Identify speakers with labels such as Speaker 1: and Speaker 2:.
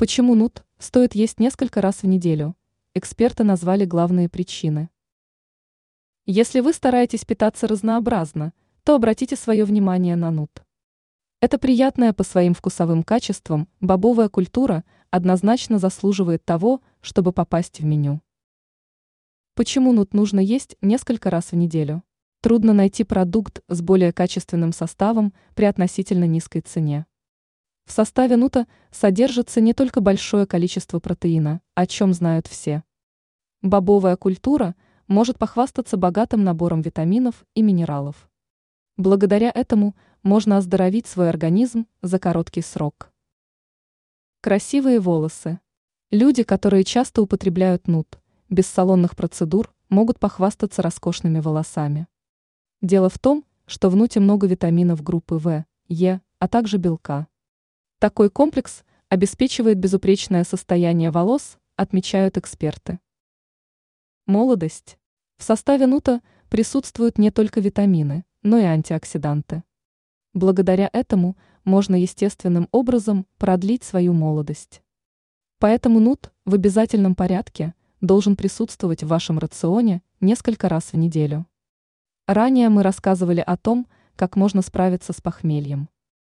Speaker 1: Почему нут стоит есть несколько раз в неделю? Эксперты назвали главные причины. Если вы стараетесь питаться разнообразно, то обратите свое внимание на нут. Это приятная по своим вкусовым качествам бобовая культура однозначно заслуживает того, чтобы попасть в меню. Почему нут нужно есть несколько раз в неделю? Трудно найти продукт с более качественным составом при относительно низкой цене. В составе нута содержится не только большое количество протеина, о чем знают все. Бобовая культура может похвастаться богатым набором витаминов и минералов. Благодаря этому можно оздоровить свой организм за короткий срок. Красивые волосы. Люди, которые часто употребляют нут, без салонных процедур, могут похвастаться роскошными волосами. Дело в том, что в нуте много витаминов группы В, Е, а также белка. Такой комплекс обеспечивает безупречное состояние волос, отмечают эксперты. Молодость. В составе нута присутствуют не только витамины, но и антиоксиданты. Благодаря этому можно естественным образом продлить свою молодость. Поэтому нут в обязательном порядке должен присутствовать в вашем рационе несколько раз в неделю. Ранее мы рассказывали о том, как можно справиться с похмельем.